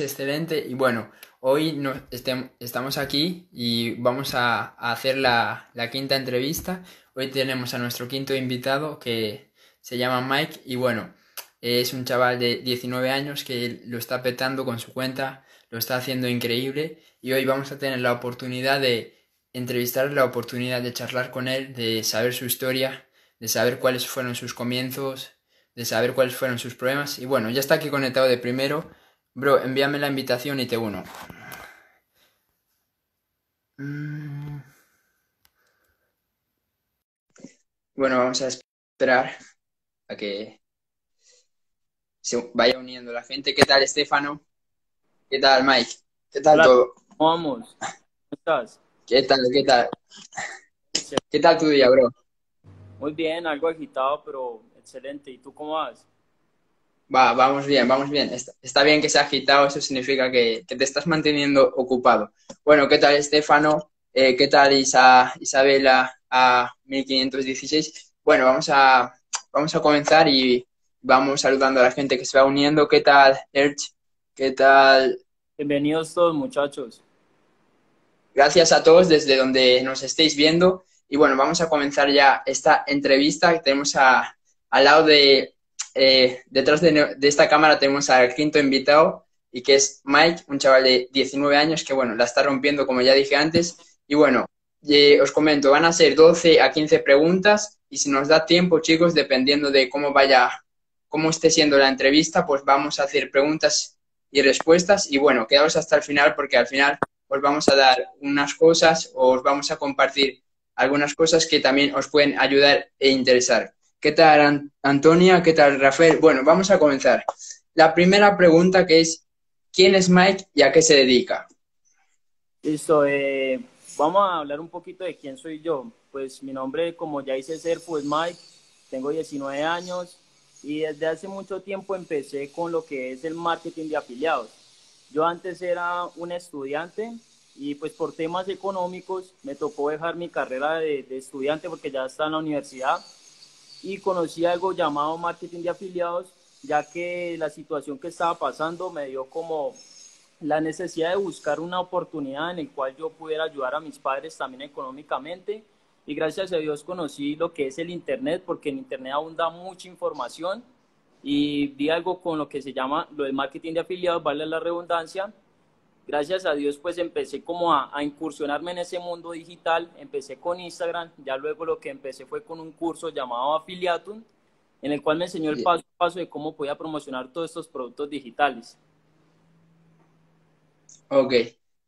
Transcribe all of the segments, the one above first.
excelente y bueno, hoy no, estamos aquí y vamos a, hacer la, quinta entrevista. Hoy tenemos a nuestro quinto invitado que se llama Mike y bueno, es un chaval de 19 años que lo está petando con su cuenta, lo está haciendo increíble y hoy vamos a tener la oportunidad de entrevistar, la oportunidad de charlar con él, de saber su historia, de saber cuáles fueron sus comienzos, de saber cuáles fueron sus problemas y bueno, ya está aquí conectado de primero. Bro, envíame la invitación y te uno. Mm. Bueno, vamos a esperar a que se vaya uniendo la gente. ¿Qué tal, Estefano? ¿Qué tal, Mike? ¿Qué tal todo? ¿Cómo vamos? ¿Cómo estás? ¿Qué tal? ¿Qué tal? ¿Qué tal tu día, bro? Muy bien, algo agitado, pero excelente. ¿Y tú cómo vas? Va, vamos bien, vamos bien. Está, bien que se ha agitado, eso significa que, te estás manteniendo ocupado. Bueno, ¿qué tal, Estefano? Eh, ¿Qué tal, Isa, Isabela a 1516? Bueno, vamos a, vamos a comenzar y vamos saludando a la gente que se va uniendo. ¿Qué tal, Erch? ¿Qué tal? Bienvenidos todos, muchachos. Gracias a todos desde donde nos estéis viendo. Y bueno, vamos a comenzar ya esta entrevista. Tenemos a, al lado de eh, detrás de, esta cámara tenemos al quinto invitado y que es Mike, un chaval de 19 años que, bueno, la está rompiendo, como ya dije antes. Y bueno, os comento, van a ser 12 a 15 preguntas y si nos da tiempo, chicos, dependiendo de cómo vaya, cómo esté siendo la entrevista, pues vamos a hacer preguntas y respuestas. Y bueno, quedaos hasta el final porque al final os vamos a dar unas cosas o os vamos a compartir algunas cosas que también os pueden ayudar e interesar. ¿Qué tal, Antonia? ¿Qué tal, Rafael? Bueno, vamos a comenzar. La primera pregunta que es, ¿quién es Mike y a qué se dedica? Listo, eh, vamos a hablar un poquito de quién soy yo. Pues mi nombre, como ya hice ser, pues Mike, tengo 19 años y desde hace mucho tiempo empecé con lo que es el marketing de afiliados. Yo antes era un estudiante y pues por temas económicos me tocó dejar mi carrera de, de estudiante porque ya está en la universidad y conocí algo llamado marketing de afiliados, ya que la situación que estaba pasando me dio como la necesidad de buscar una oportunidad en la cual yo pudiera ayudar a mis padres también económicamente. Y gracias a Dios conocí lo que es el Internet porque en Internet abunda mucha información. Y vi algo con lo que se llama lo del marketing de afiliados, vale la redundancia, gracias a Dios pues empecé como a, incursionarme en ese mundo digital, empecé con Instagram, ya luego lo que empecé fue con un curso llamado Affiliatum, en el cual me enseñó el paso a paso de cómo podía promocionar todos estos productos digitales. Ok,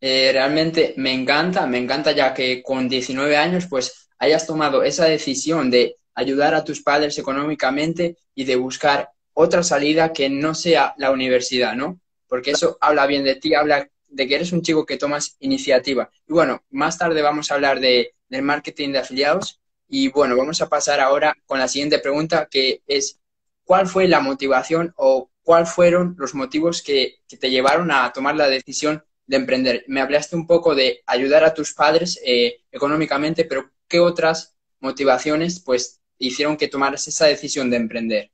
eh, realmente me encanta, me encanta ya que con 19 años pues hayas tomado esa decisión de ayudar a tus padres económicamente y de buscar otra salida que no sea la universidad, ¿no? Porque eso habla bien de ti, habla de que eres un chico que tomas iniciativa. Y bueno, más tarde vamos a hablar de, del marketing de afiliados. Y bueno, vamos a pasar ahora con la siguiente pregunta, que es, ¿cuál fue la motivación o cuáles fueron los motivos que, te llevaron a tomar la decisión de emprender? Me hablaste un poco de ayudar a tus padres eh, económicamente, pero ¿qué otras motivaciones pues hicieron que tomaras esa decisión de emprender?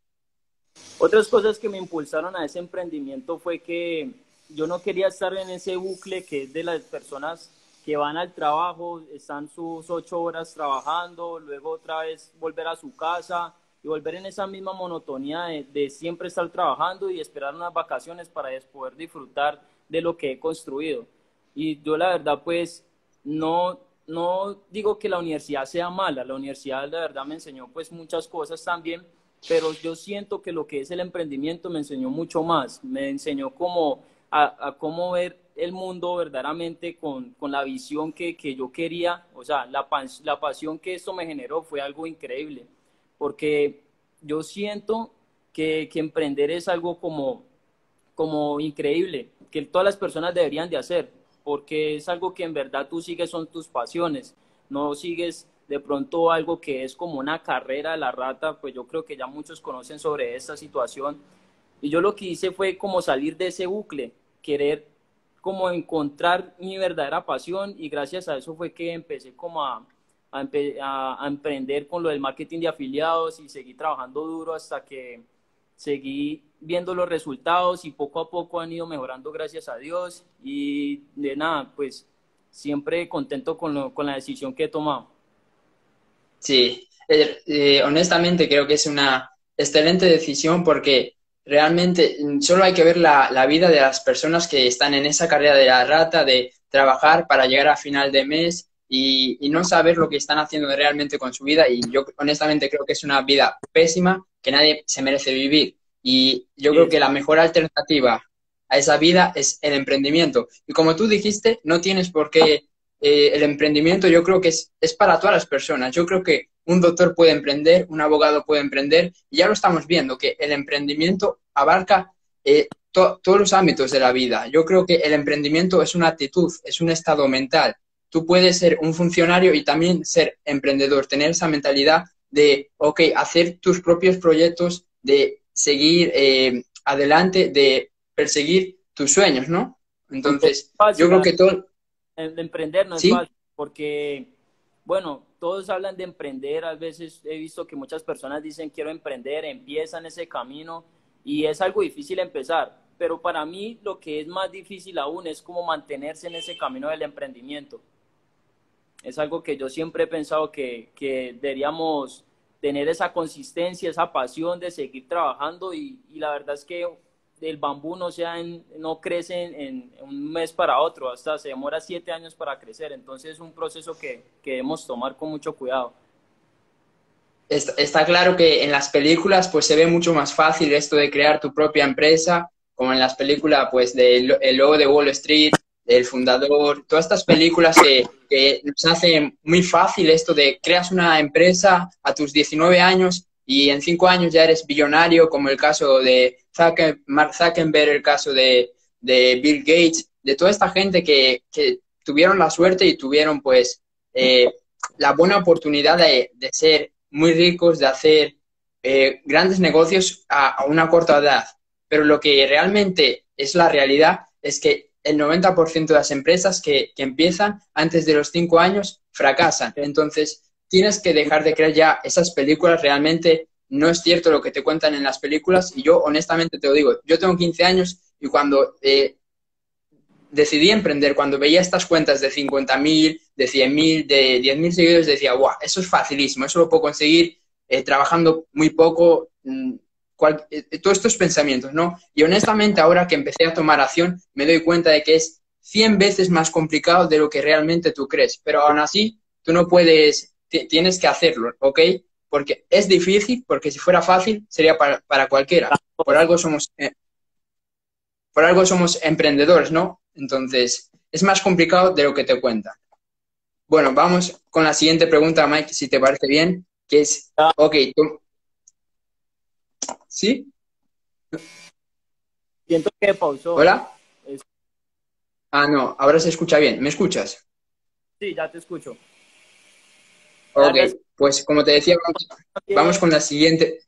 Otras cosas que me impulsaron a ese emprendimiento fue que yo no quería estar en ese bucle que es de las personas que van al trabajo, están sus ocho horas trabajando, luego otra vez volver a su casa y volver en esa misma monotonía de, siempre estar trabajando y esperar unas vacaciones para poder disfrutar de lo que he construido. Y yo la verdad pues no, no digo que la universidad sea mala, la universidad la verdad me enseñó pues muchas cosas también, pero yo siento que lo que es el emprendimiento me enseñó mucho más, me enseñó como a, cómo ver el mundo verdaderamente con, con la visión que, que, yo quería, o sea, la, la pasión que esto me generó fue algo increíble, porque yo siento que, que emprender es algo como, como increíble, que todas las personas deberían de hacer, porque es algo que en verdad tú sigues son tus pasiones, no sigues de pronto algo que es como una carrera de la rata, pues yo creo que ya muchos conocen sobre esta situación. Y yo lo que hice fue como salir de ese bucle, querer como encontrar mi verdadera pasión y gracias a eso fue que empecé como a, a, emprender con lo del marketing de afiliados y seguí trabajando duro hasta que seguí viendo los resultados y poco a poco han ido mejorando gracias a Dios y de nada, pues siempre contento con, con la decisión que he tomado. Sí, eh, eh, honestamente creo que es una excelente decisión porque realmente solo hay que ver la, la, vida de las personas que están en esa carrera de la rata, de trabajar para llegar a final de mes y, y, no saber lo que están haciendo realmente con su vida. Y yo honestamente creo que es una vida pésima que nadie se merece vivir. Y yo creo que la mejor alternativa a esa vida es el emprendimiento. Y como tú dijiste, no tienes por qué eh, el emprendimiento, yo creo que es, es para todas las personas. Yo creo que un doctor puede emprender, un abogado puede emprender, y ya lo estamos viendo, que el emprendimiento abarca eh, todos los ámbitos de la vida. Yo creo que el emprendimiento es una actitud, es un estado mental. Tú puedes ser un funcionario y también ser emprendedor, tener esa mentalidad de, ok, hacer tus propios proyectos, de seguir eh, adelante, de perseguir tus sueños, ¿no? Entonces, yo creo que todo... emprender no es fácil, porque, bueno, todos hablan de emprender, a veces he visto que muchas personas dicen quiero emprender, empiezan ese camino y es algo difícil empezar, pero para mí lo que es más difícil aún es como mantenerse en ese camino del emprendimiento. Es algo que yo siempre he pensado que, que deberíamos tener esa consistencia, esa pasión de seguir trabajando y, y la verdad es que el bambú no, sea no crece en, un mes para otro, hasta se demora siete años para crecer, entonces es un proceso que, que debemos tomar con mucho cuidado. Está, claro que en las películas pues se ve mucho más fácil esto de crear tu propia empresa, como en las películas pues de El Lobo de Wall Street, El Fundador, todas estas películas que, que nos hacen muy fácil esto de creas una empresa a tus 19 años y en cinco años ya eres billonario, como el caso de Mark Zuckerberg, el caso de, Bill Gates, de toda esta gente que, tuvieron la suerte y tuvieron pues eh, la buena oportunidad de, ser muy ricos, de hacer eh, grandes negocios a, una corta edad. Pero lo que realmente es la realidad es que el 90% de las empresas que, que empiezan antes de los cinco años fracasan. Entonces, tienes que dejar de creer ya esas películas, realmente no es cierto lo que te cuentan en las películas y yo honestamente te lo digo, yo tengo 15 años y cuando eh, decidí emprender, cuando veía estas cuentas de 50.000, de 100.000, de 10.000 seguidores, decía, guau, eso es facilísimo, eso lo puedo conseguir eh, trabajando muy poco, mm, eh, todos estos pensamientos, ¿no? Y honestamente ahora que empecé a tomar acción, me doy cuenta de que es 100 veces más complicado de lo que realmente tú crees, pero aún así, tú no puedes tienes que hacerlo, ¿ok? Porque es difícil, porque si fuera fácil sería para, para cualquiera. Por algo somos eh, por algo somos emprendedores, ¿no? Entonces, es más complicado de lo que te cuentan. Bueno, vamos con la siguiente pregunta, Mike, si te parece bien, que es, ah. ok, tú... ¿Sí? Siento que pausó. ¿Hola? Ah, no, ahora se escucha bien. ¿Me escuchas? Sí, ya te escucho. Ok, pues como te decía, vamos, con la siguiente.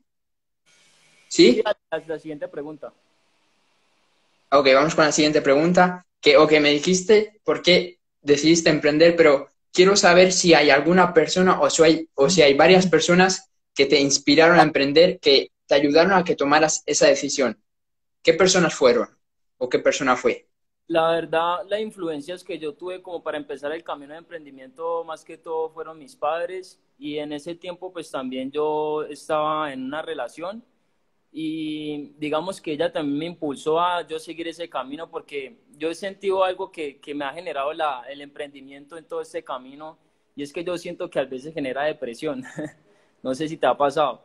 ¿Sí? La, siguiente pregunta. Ok, vamos con la siguiente pregunta. Que, ok, me dijiste por qué decidiste emprender, pero quiero saber si hay alguna persona o si hay, o si hay varias personas que te inspiraron a emprender, que te ayudaron a que tomaras esa decisión. ¿Qué personas fueron o qué persona fue? La verdad, las influencias que yo tuve como para empezar el camino de emprendimiento, más que todo, fueron mis padres. Y en ese tiempo, pues también yo estaba en una relación. Y digamos que ella también me impulsó a yo seguir ese camino porque yo he sentido algo que, que me ha generado la, el emprendimiento en todo este camino. Y es que yo siento que a veces genera depresión. no sé si te ha pasado.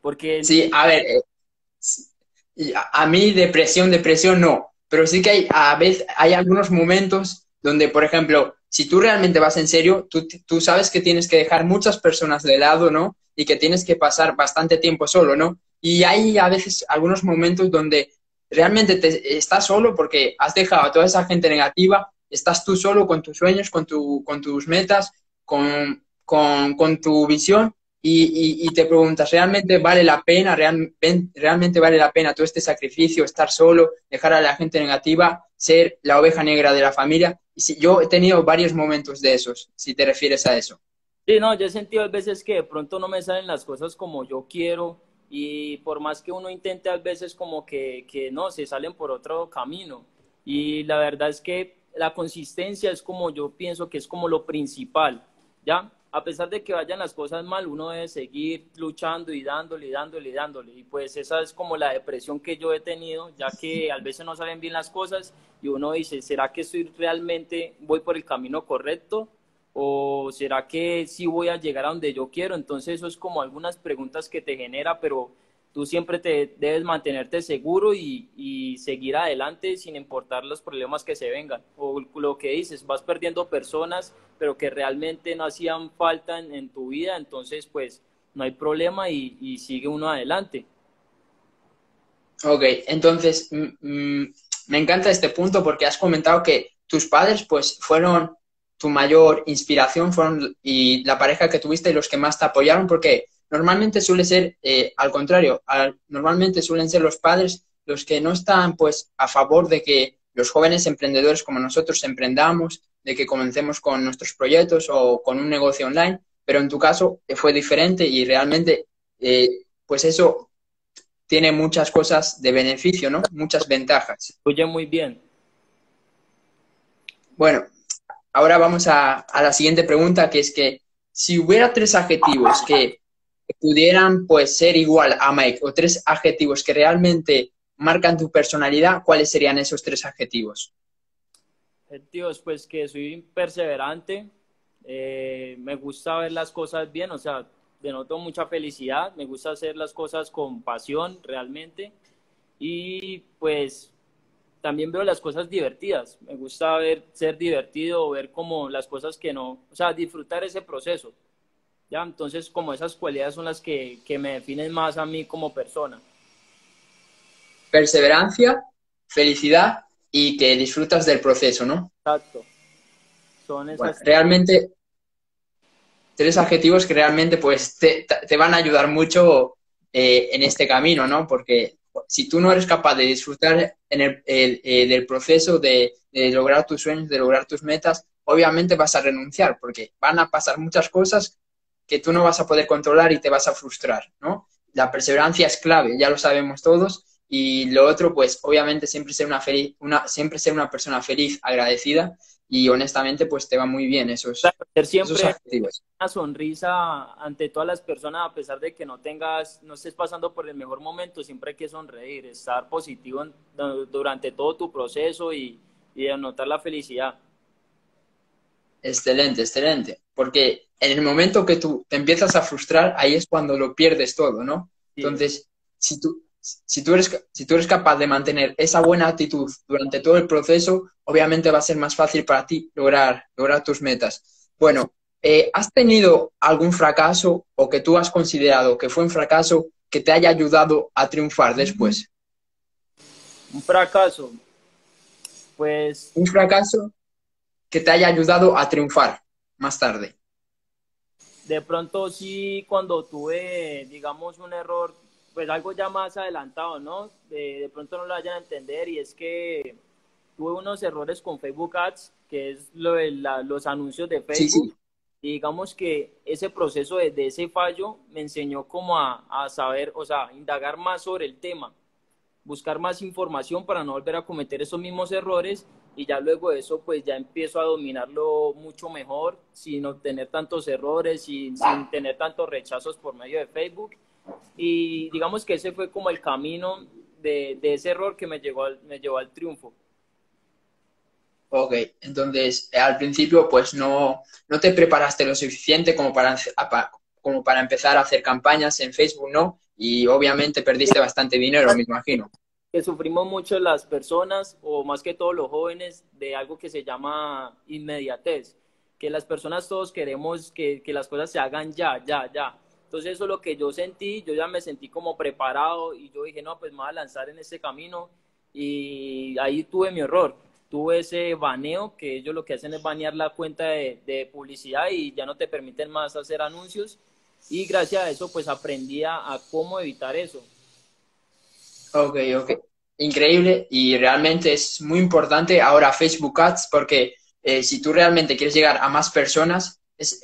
Porque... Sí, a ver, eh, a mí depresión, depresión no pero sí que hay, a veces, hay algunos momentos donde, por ejemplo, si tú realmente vas en serio, tú, tú sabes que tienes que dejar muchas personas de lado, ¿no? Y que tienes que pasar bastante tiempo solo, ¿no? Y hay a veces algunos momentos donde realmente te, estás solo porque has dejado a toda esa gente negativa, estás tú solo con tus sueños, con, tu, con tus metas, con, con, con tu visión y, te preguntas, ¿realmente vale la pena, realmente vale la pena todo este sacrificio, estar solo, dejar a la gente negativa, ser la oveja negra de la familia? Y si, yo he tenido varios momentos de esos, si te refieres a eso. Sí, no, yo he sentido a veces que de pronto no me salen las cosas como yo quiero y por más que uno intente a veces como que, que no, se salen por otro camino. Y la verdad es que la consistencia es como yo pienso que es como lo principal, ¿ya? A pesar de que vayan las cosas mal, uno debe seguir luchando y dándole y dándole y dándole. Y pues esa es como la depresión que yo he tenido, ya que a veces no salen bien las cosas y uno dice, ¿será que estoy realmente, voy por el camino correcto? ¿O será que sí voy a llegar a donde yo quiero? Entonces eso es como algunas preguntas que te genera, pero tú siempre te debes mantenerte seguro y, y, seguir adelante sin importar los problemas que se vengan. O lo que dices, vas perdiendo personas, pero que realmente no hacían falta en, tu vida, entonces pues no hay problema y, sigue uno adelante. Ok, entonces me encanta este punto porque has comentado que tus padres pues fueron tu mayor inspiración y la pareja que tuviste y los que más te apoyaron porque normalmente suele ser eh, al contrario, normalmente suelen ser los padres los que no están pues a favor de que los jóvenes emprendedores como nosotros emprendamos, de que comencemos con nuestros proyectos o con un negocio online, pero en tu caso eh, fue diferente y realmente eh, pues eso tiene muchas cosas de beneficio, ¿no? Muchas ventajas. Oye, muy bien. Bueno, ahora vamos a, a la siguiente pregunta, que es que si hubiera tres adjetivos que pudieran pues ser igual a Mike o tres adjetivos que realmente marcan tu personalidad, ¿cuáles serían esos tres adjetivos? Adjetivos, pues que soy perseverante, eh, me gusta ver las cosas bien, o sea, denoto mucha felicidad, me gusta hacer las cosas con pasión realmente y pues también veo las cosas divertidas, me gusta ver, ser divertido, ver como las cosas que no, o sea, disfrutar ese proceso. ¿Ya? Entonces, como esas cualidades son las que, que me definen más a mí como persona. Perseverancia, felicidad y que disfrutas del proceso, ¿no? Exacto. Son esas... realmente, tres adjetivos que realmente pues te, te van a ayudar mucho eh, en este camino, ¿no? Porque si tú no eres capaz de disfrutar en el, eh, del proceso de, de, lograr tus sueños, de lograr tus metas, obviamente vas a renunciar, porque van a pasar muchas cosas que tú no vas a poder controlar y te vas a frustrar, ¿no? La perseverancia es clave, ya lo sabemos todos, y lo otro, pues obviamente siempre ser una, feliz, una, siempre ser una persona feliz, agradecida, y honestamente pues te va muy bien esos, claro, siempre una sonrisa ante todas las personas a pesar de que no tengas no estés pasando por el mejor momento siempre hay que sonreír estar positivo durante todo tu proceso y, y anotar la felicidad. Excelente excelente porque en el momento que tú te empiezas a frustrar, ahí es cuando lo pierdes todo, ¿no? Entonces, si tú, si, tú eres, si tú eres capaz de mantener esa buena actitud durante todo el proceso, obviamente va a ser más fácil para ti lograr, lograr tus metas. Bueno, eh, ¿has tenido algún fracaso o que tú has considerado que fue un fracaso que te haya ayudado a triunfar después? Un fracaso. Pues. Un fracaso que te haya ayudado a triunfar más tarde? De pronto sí, cuando tuve, digamos, un error, pues algo ya más adelantado, ¿no? De, pronto no lo vayan a entender y es que tuve unos errores con Facebook Ads, que es lo de los anuncios de Facebook. Y digamos que ese proceso de, ese fallo me enseñó como a, a saber, o sea, indagar más sobre el tema, buscar más información para no volver a cometer esos mismos errores y ya luego de eso pues ya empiezo a dominarlo mucho mejor sin obtener tantos errores sin tener tantos rechazos por medio de Facebook y digamos que ese fue como el camino de, de ese error que me, llegó al, me llevó al triunfo. Ok, entonces al principio pues no, no te preparaste lo suficiente como para, como para empezar a hacer campañas en Facebook, ¿no? Y obviamente perdiste bastante dinero, me imagino que sufrimos mucho las personas, o más que todos los jóvenes, de algo que se llama inmediatez, que las personas todos queremos que, que las cosas se hagan ya, ya, ya. Entonces eso es lo que yo sentí, yo ya me sentí como preparado y yo dije, no, pues me voy a lanzar en ese camino y ahí tuve mi error. Tuve ese baneo, que ellos lo que hacen es banear la cuenta de, de publicidad y ya no te permiten más hacer anuncios. Y gracias a eso, pues aprendí a cómo evitar eso. Ok, ok. Increíble y realmente es muy importante ahora Facebook Ads porque eh, si tú realmente quieres llegar a más personas, es,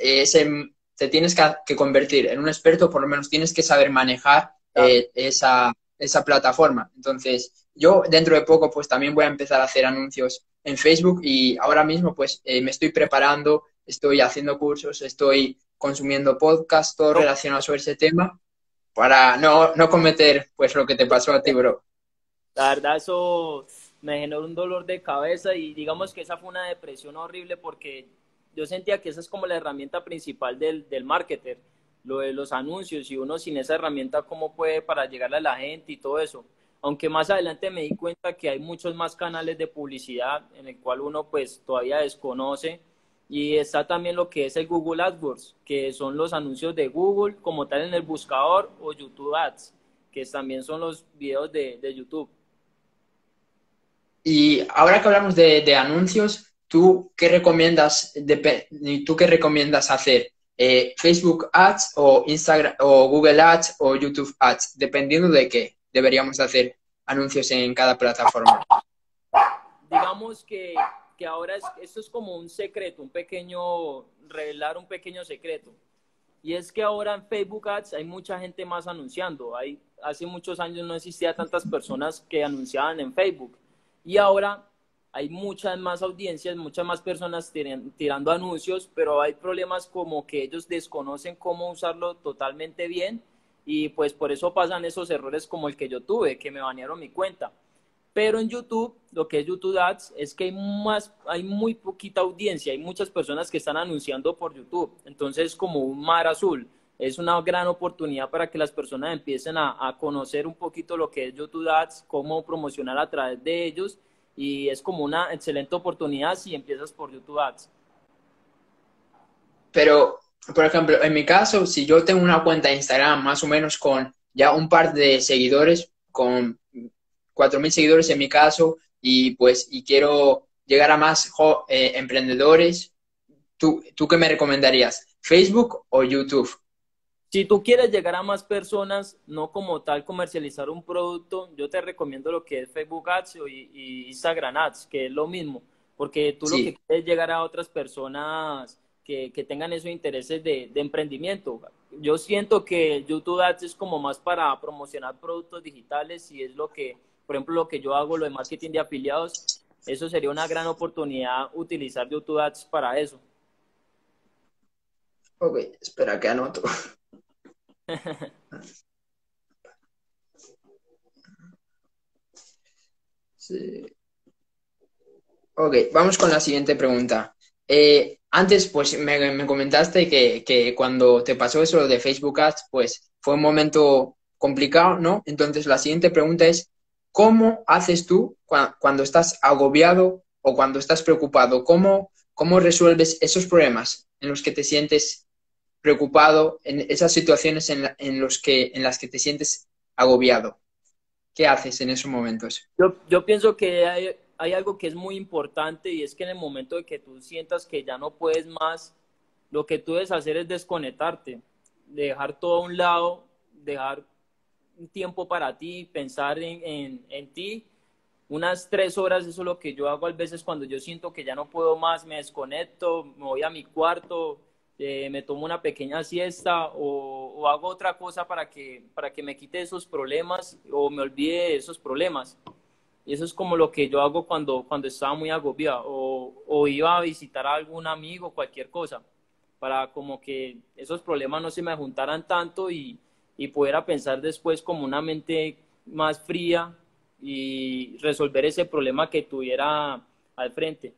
te tienes que, convertir en un experto, por lo menos tienes que saber manejar eh, esa, esa plataforma. Entonces, yo dentro de poco pues también voy a empezar a hacer anuncios en Facebook y ahora mismo pues eh, me estoy preparando, estoy haciendo cursos, estoy consumiendo podcasts, todo relacionado sobre ese tema para no, no cometer pues lo que te pasó a ti, bro. La verdad eso me generó un dolor de cabeza y digamos que esa fue una depresión horrible porque yo sentía que esa es como la herramienta principal del, del marketer, lo de los anuncios y uno sin esa herramienta cómo puede para llegarle a la gente y todo eso. Aunque más adelante me di cuenta que hay muchos más canales de publicidad en el cual uno pues todavía desconoce y está también lo que es el Google AdWords, que son los anuncios de Google como tal en el buscador o YouTube Ads, que también son los videos de, de YouTube. Y ahora que hablamos de, anuncios, ¿tú qué recomiendas, ¿tú qué recomiendas hacer? Eh, ¿Facebook Ads o Instagram o Google Ads o YouTube Ads? Dependiendo de qué deberíamos hacer anuncios en cada plataforma. Digamos que, que ahora es, esto es como un secreto, un pequeño, revelar un pequeño secreto. Y es que ahora en Facebook Ads hay mucha gente más anunciando. Hay, hace muchos años no existía tantas personas que anunciaban en Facebook. Y ahora hay muchas más audiencias, muchas más personas tirando anuncios, pero hay problemas como que ellos desconocen cómo usarlo totalmente bien y pues por eso pasan esos errores como el que yo tuve, que me banearon mi cuenta. Pero en YouTube, lo que es YouTube Ads, es que hay, más, hay muy poquita audiencia, hay muchas personas que están anunciando por YouTube. Entonces, como un mar azul, es una gran oportunidad para que las personas empiecen a, conocer un poquito lo que es YouTube Ads, cómo promocionar a través de ellos y es como una excelente oportunidad si empiezas por YouTube Ads. Pero, por ejemplo, en mi caso, si yo tengo una cuenta de Instagram más o menos con ya un par de seguidores, con 4.000 seguidores en mi caso, y pues y quiero llegar a más eh, emprendedores, ¿tú, ¿tú qué me recomendarías? ¿Facebook o YouTube? Si tú quieres llegar a más personas, no como tal comercializar un producto, yo te recomiendo lo que es Facebook Ads y, Instagram Ads, que es lo mismo, porque tú lo que quieres es llegar a otras personas que, tengan esos intereses de, emprendimiento. Yo siento que YouTube Ads es como más para promocionar productos digitales y es lo que, por ejemplo, lo que yo hago, lo de marketing de afiliados, eso sería una gran oportunidad utilizar YouTube Ads para eso. Ok, espera que anoto. Sí. Ok, vamos con la siguiente pregunta. Eh, antes, pues me, comentaste que, cuando te pasó eso de Facebook Ads, pues fue un momento complicado, ¿no? Entonces, la siguiente pregunta es, ¿cómo haces tú cuando estás agobiado o cuando estás preocupado? ¿Cómo, ¿Cómo resuelves esos problemas en los que te sientes preocupado, en esas situaciones en, en, los que, en las que te sientes agobiado? ¿Qué haces en esos momentos? Yo, yo pienso que hay, hay, algo que es muy importante y es que en el momento de que tú sientas que ya no puedes más, lo que tú debes hacer es desconectarte, dejar todo a un lado, dejar un tiempo para ti, pensar en, en, en ti unas tres horas, eso es lo que yo hago a veces cuando yo siento que ya no puedo más, me desconecto, me voy a mi cuarto, eh, me tomo una pequeña siesta o, hago otra cosa para que, para que me quite esos problemas o me olvide de esos problemas. Y eso es como lo que yo hago cuando, cuando estaba muy agobiado o, o iba a visitar a algún amigo, cualquier cosa, para como que esos problemas no se me juntaran tanto y, y poder pensar después como una mente más fría y resolver ese problema que tuviera al frente.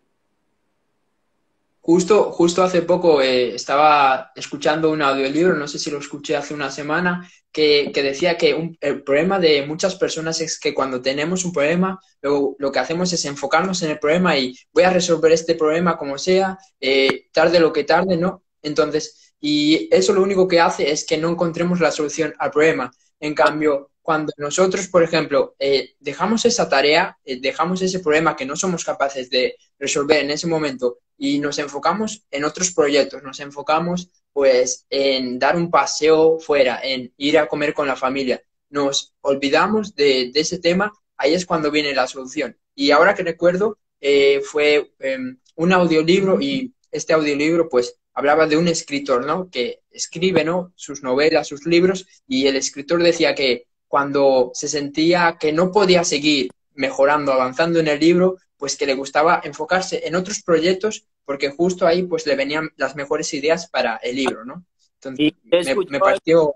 Justo, justo hace poco eh, estaba escuchando un audiolibro, no sé si lo escuché hace una semana, que, decía que el problema de muchas personas es que cuando tenemos un problema, lo, lo, que hacemos es enfocarnos en el problema y voy a resolver este problema como sea, eh, tarde lo que tarde, ¿no? Entonces, y eso lo único que hace es que no encontremos la solución al problema. En cambio, cuando nosotros, por ejemplo, eh, dejamos esa tarea, dejamos ese problema que no somos capaces de resolver en ese momento y nos enfocamos en otros proyectos, nos enfocamos pues en dar un paseo fuera, en ir a comer con la familia, nos olvidamos de, ese tema, ahí es cuando viene la solución. Y ahora que recuerdo, eh, fue em, un audiolibro y este audiolibro pues hablaba de un escritor, ¿no? Que escribe, ¿no? Sus novelas, sus libros, y el escritor decía que cuando se sentía que no podía seguir mejorando, avanzando en el libro, pues que le gustaba enfocarse en otros proyectos porque justo ahí pues le venían las mejores ideas para el libro, ¿no? Entonces, me, me pareció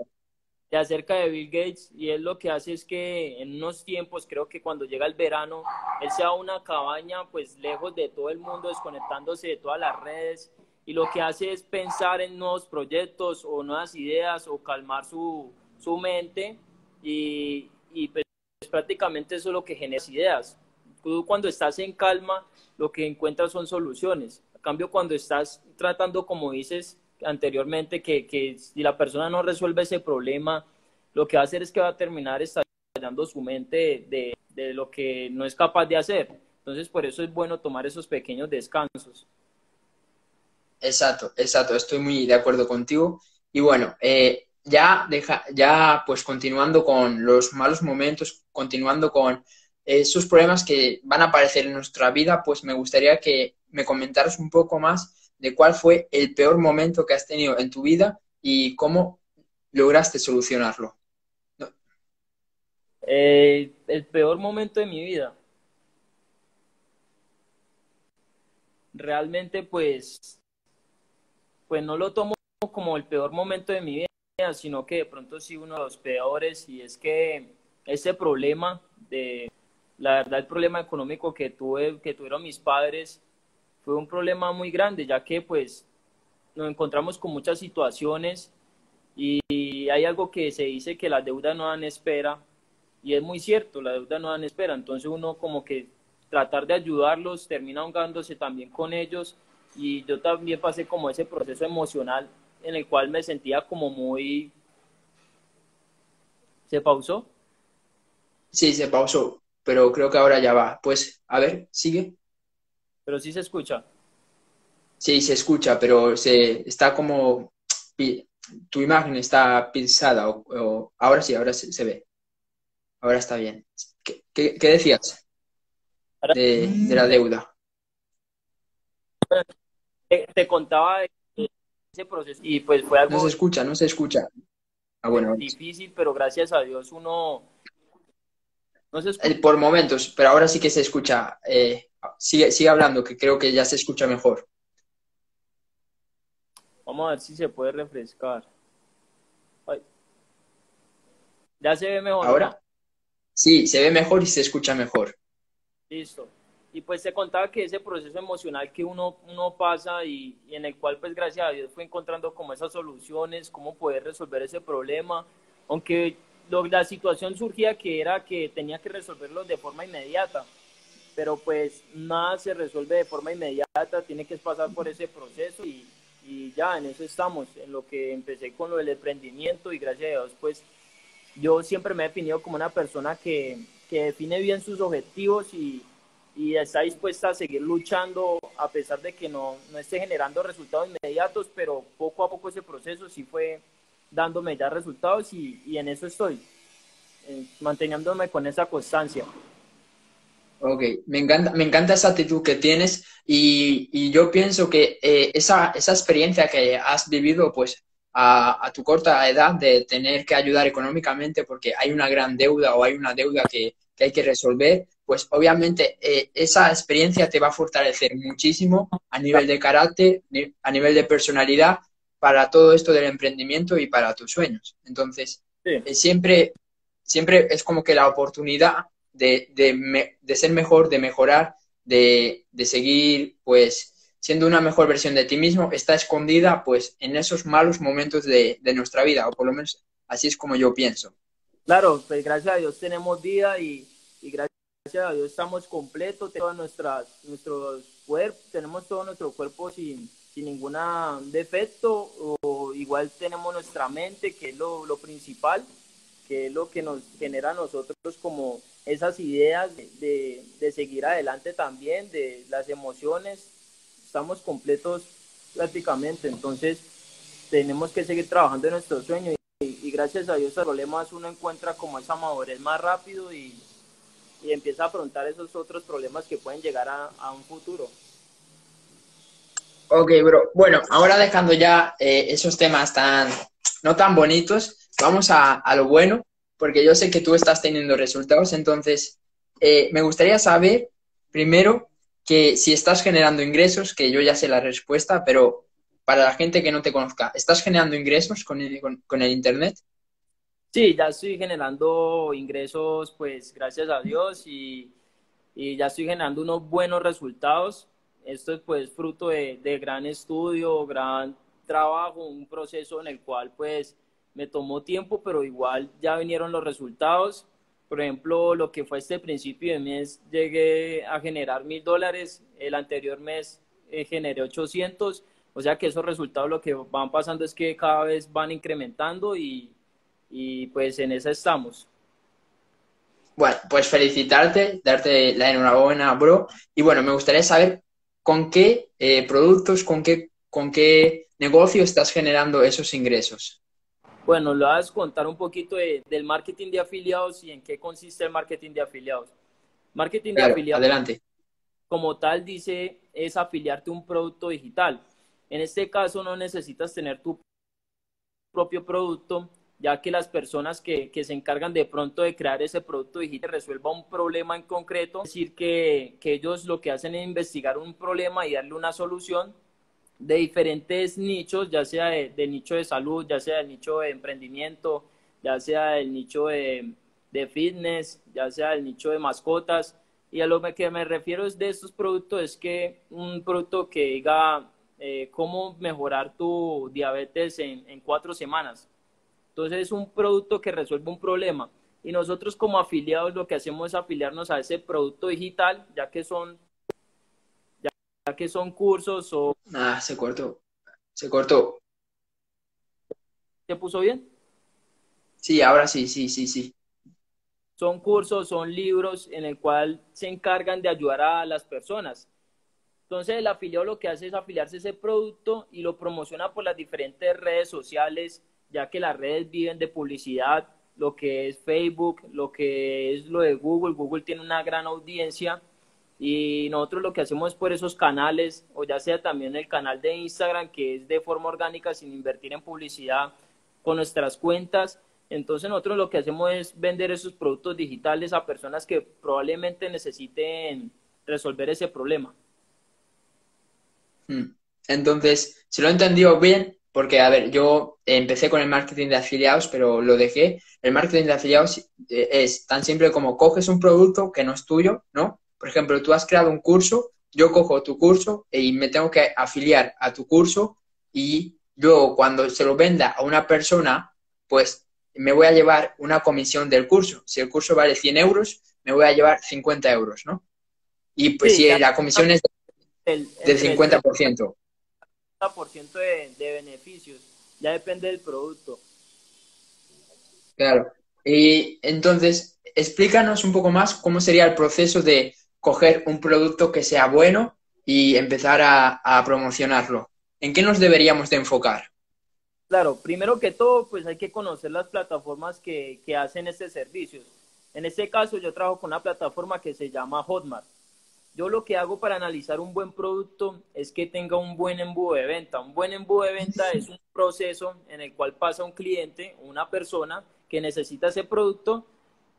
de acerca de Bill Gates y él lo que hace es que en unos tiempos, creo que cuando llega el verano, él se va a una cabaña pues lejos de todo el mundo, desconectándose de todas las redes y lo que hace es pensar en nuevos proyectos o nuevas ideas o calmar su, su mente y, y pues, prácticamente eso es lo que genera ideas. Tú cuando estás en calma lo que encuentras son soluciones. A cambio cuando estás tratando, como dices, anteriormente que, que, si la persona no resuelve ese problema, lo que va a hacer es que va a terminar estallando su mente de, de, lo que no es capaz de hacer. Entonces, por eso es bueno tomar esos pequeños descansos. Exacto, exacto, estoy muy de acuerdo contigo. Y bueno, eh, ya, deja, ya pues continuando con los malos momentos, continuando con esos problemas que van a aparecer en nuestra vida, pues me gustaría que me comentaras un poco más de cuál fue el peor momento que has tenido en tu vida y cómo lograste solucionarlo. Eh, el peor momento de mi vida. Realmente pues, pues no lo tomo como el peor momento de mi vida, sino que de pronto sí uno de los peores y es que ese problema de, la verdad, el problema económico que tuve, que tuvieron mis padres, fue un problema muy grande, ya que pues nos encontramos con muchas situaciones y hay algo que se dice que la deuda no dan espera y es muy cierto, la deuda no dan espera, entonces uno como que tratar de ayudarlos termina ahogándose también con ellos y yo también pasé como ese proceso emocional en el cual me sentía como muy... ¿Se pausó? Sí, se pausó, pero creo que ahora ya va. Pues, a ver, sigue pero sí se escucha. Sí, se escucha, pero se está como tu imagen está pisada o, ahora sí, ahora se, ve. Ahora está bien. ¿Qué, decías de, la deuda? Te, contaba ese proceso y pues fue algo... No se escucha, no se escucha. Ah, bueno. Difícil, pero gracias a Dios uno... No se escucha. Por momentos, pero ahora sí que se escucha. Eh, Sigue, sigue hablando, que creo que ya se escucha mejor. Vamos a ver si se puede refrescar. Ya se ve mejor. Ahora. Sí, se ve mejor y se escucha mejor. Listo. Y pues se contaba que ese proceso emocional que uno, uno pasa y, y, en el cual pues gracias a Dios fue encontrando como esas soluciones, cómo poder resolver ese problema, aunque lo, la situación surgía que era que tenía que resolverlo de forma inmediata pero pues nada se resuelve de forma inmediata, tiene que pasar por ese proceso y, y ya en eso estamos, en lo que empecé con lo del emprendimiento y gracias a Dios pues yo siempre me he definido como una persona que, que define bien sus objetivos y, y, está dispuesta a seguir luchando a pesar de que no, no esté generando resultados inmediatos, pero poco a poco ese proceso sí fue dándome ya resultados y, y en eso estoy, eh, manteniéndome con esa constancia. Ok, me encanta, me encanta esa actitud que tienes y, y yo pienso que eh, esa, esa, experiencia que has vivido pues a, a, tu corta edad de tener que ayudar económicamente porque hay una gran deuda o hay una deuda que, que hay que resolver, pues obviamente eh, esa experiencia te va a fortalecer muchísimo a nivel de carácter, a nivel de personalidad para todo esto del emprendimiento y para tus sueños. Entonces, eh, siempre, siempre es como que la oportunidad de, de, de ser mejor, de mejorar, de, de, seguir, pues, siendo una mejor versión de ti mismo, está escondida, pues, en esos malos momentos de, de nuestra vida, o por lo menos así es como yo pienso. Claro, pues gracias a Dios tenemos vida y gracias a Dios estamos completos, tenemos nuestras, nuestros cuerpos, tenemos todo nuestro cuerpo sin, sin ningún defecto, o igual tenemos nuestra mente, que es lo, lo principal, que es lo que nos genera a nosotros como esas ideas de, de, seguir adelante también, de las emociones, estamos completos prácticamente, entonces tenemos que seguir trabajando en nuestro sueño y, gracias a Dios a problemas uno encuentra como esa madurez más rápido y, y empieza a afrontar esos otros problemas que pueden llegar a, a un futuro. Ok, bro. Bueno, ahora dejando ya eh, esos temas tan, no tan bonitos, vamos a, a, lo bueno, porque yo sé que tú estás teniendo resultados, entonces eh, me gustaría saber, primero, que si estás generando ingresos, que yo ya sé la respuesta, pero para la gente que no te conozca, ¿estás generando ingresos con con el Internet? Sí, ya estoy generando ingresos, pues gracias a Dios, y, y ya estoy generando unos buenos resultados esto es pues fruto de, de, gran estudio, gran trabajo, un proceso en el cual pues me tomó tiempo, pero igual ya vinieron los resultados. Por ejemplo, lo que fue este principio de mes, llegué a generar mil dólares, el anterior mes eh, generé 800, o sea que esos resultados lo que van pasando es que cada vez van incrementando y, y pues en esa estamos. Bueno, pues felicitarte, darte la enhorabuena, bro. Y bueno, me gustaría saber con qué eh, productos, con qué, con qué negocio estás generando esos ingresos. Bueno, le vas a contar un poquito de, del marketing de afiliados y en qué consiste el marketing de afiliados. Marketing claro, de afiliados, adelante. como tal, dice, es afiliarte un producto digital. En este caso, no necesitas tener tu propio producto, ya que las personas que, que, se encargan de pronto de crear ese producto digital resuelva un problema en concreto, es decir, que, que ellos lo que hacen es investigar un problema y darle una solución de diferentes nichos, ya sea de, nicho de salud, ya sea del nicho de emprendimiento, ya sea del nicho de, de fitness, ya sea del nicho de mascotas. Y a lo que me refiero es de estos productos es que un producto que diga eh, cómo mejorar tu diabetes en cuatro semanas entonces es un producto que resuelve un problema. Y nosotros como afiliados lo que hacemos es afiliarnos a ese producto digital, ya que son, ya que son cursos o... Ah, se cortó. Se cortó. ¿Se puso bien? Sí, ahora sí, sí, sí, sí. Son cursos, son libros en el cual se encargan de ayudar a las personas. Entonces el afiliado lo que hace es afiliarse a ese producto y lo promociona por las diferentes redes sociales, ya que las redes viven de publicidad, lo que es Facebook, lo que es lo de Google. Google tiene una gran audiencia y nosotros lo que hacemos es por esos canales, o ya sea también el canal de Instagram, que es de forma orgánica, sin invertir en publicidad, con nuestras cuentas. Entonces nosotros lo que hacemos es vender esos productos digitales a personas que probablemente necesiten resolver ese problema. Hmm. Entonces, si lo he entendido bien, porque, a ver, yo empecé con el marketing de afiliados, pero lo dejé. El marketing de afiliados eh, es tan simple como coges un producto que no es tuyo, ¿no? Por ejemplo, tú has creado un curso, yo cojo tu curso y me tengo que afiliar a tu curso y luego cuando se lo venda a una persona, pues me voy a llevar una comisión del curso. Si el curso vale 100 euros, me voy a llevar 50 euros, ¿no? Y pues sí, si la comisión es del, del 50% ciento de, de beneficios. Ya depende del producto. Claro. Y entonces, explícanos un poco más cómo sería el proceso de coger un producto que sea bueno y empezar a, a, promocionarlo. ¿En qué nos deberíamos de enfocar? Claro, primero que todo, pues hay que conocer las plataformas que, que hacen este servicio. En este caso, yo trabajo con una plataforma que se llama Hotmart. Yo lo que hago para analizar un buen producto es que tenga un buen embudo de venta. Un buen embudo de venta es un proceso en el cual pasa un cliente, una persona que necesita ese producto.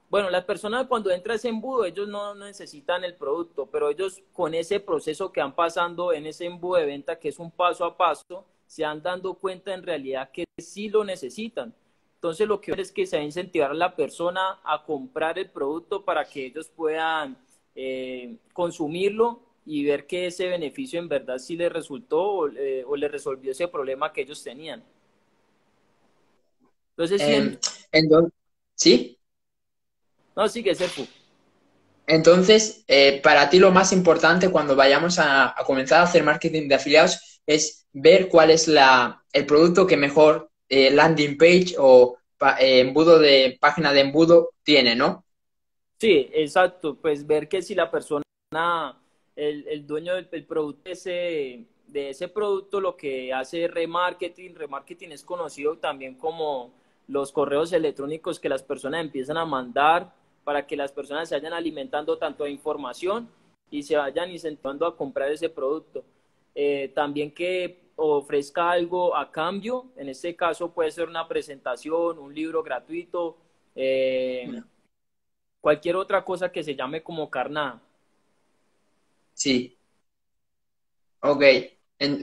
Bueno, las personas cuando entra ese embudo, ellos no necesitan el producto, pero ellos con ese proceso que han pasando en ese embudo de venta, que es un paso a paso, se han dando cuenta en realidad que sí lo necesitan. Entonces lo que es que se va a incentivar a la persona a comprar el producto para que ellos puedan eh, consumirlo y ver que ese beneficio en verdad sí le resultó o, eh, o le resolvió ese problema que ellos tenían. Entonces, eh, entonces ¿sí? No, sigue, Serpu. Entonces, eh, para ti lo más importante cuando vayamos a, a, comenzar a hacer marketing de afiliados es ver cuál es la, el producto que mejor eh, landing page o pa, embudo de página de embudo tiene, ¿no? Sí, exacto. Pues ver que si la persona, el, el dueño del, del producto ese, de ese producto, lo que hace remarketing, remarketing es conocido también como los correos electrónicos que las personas empiezan a mandar para que las personas se vayan alimentando tanto de información y se vayan incentivando a comprar ese producto. eh, también que ofrezca algo a cambio. En este caso puede ser una presentación, un libro gratuito, eh, cualquier otra cosa que se llame como carnada. Sí. Ok.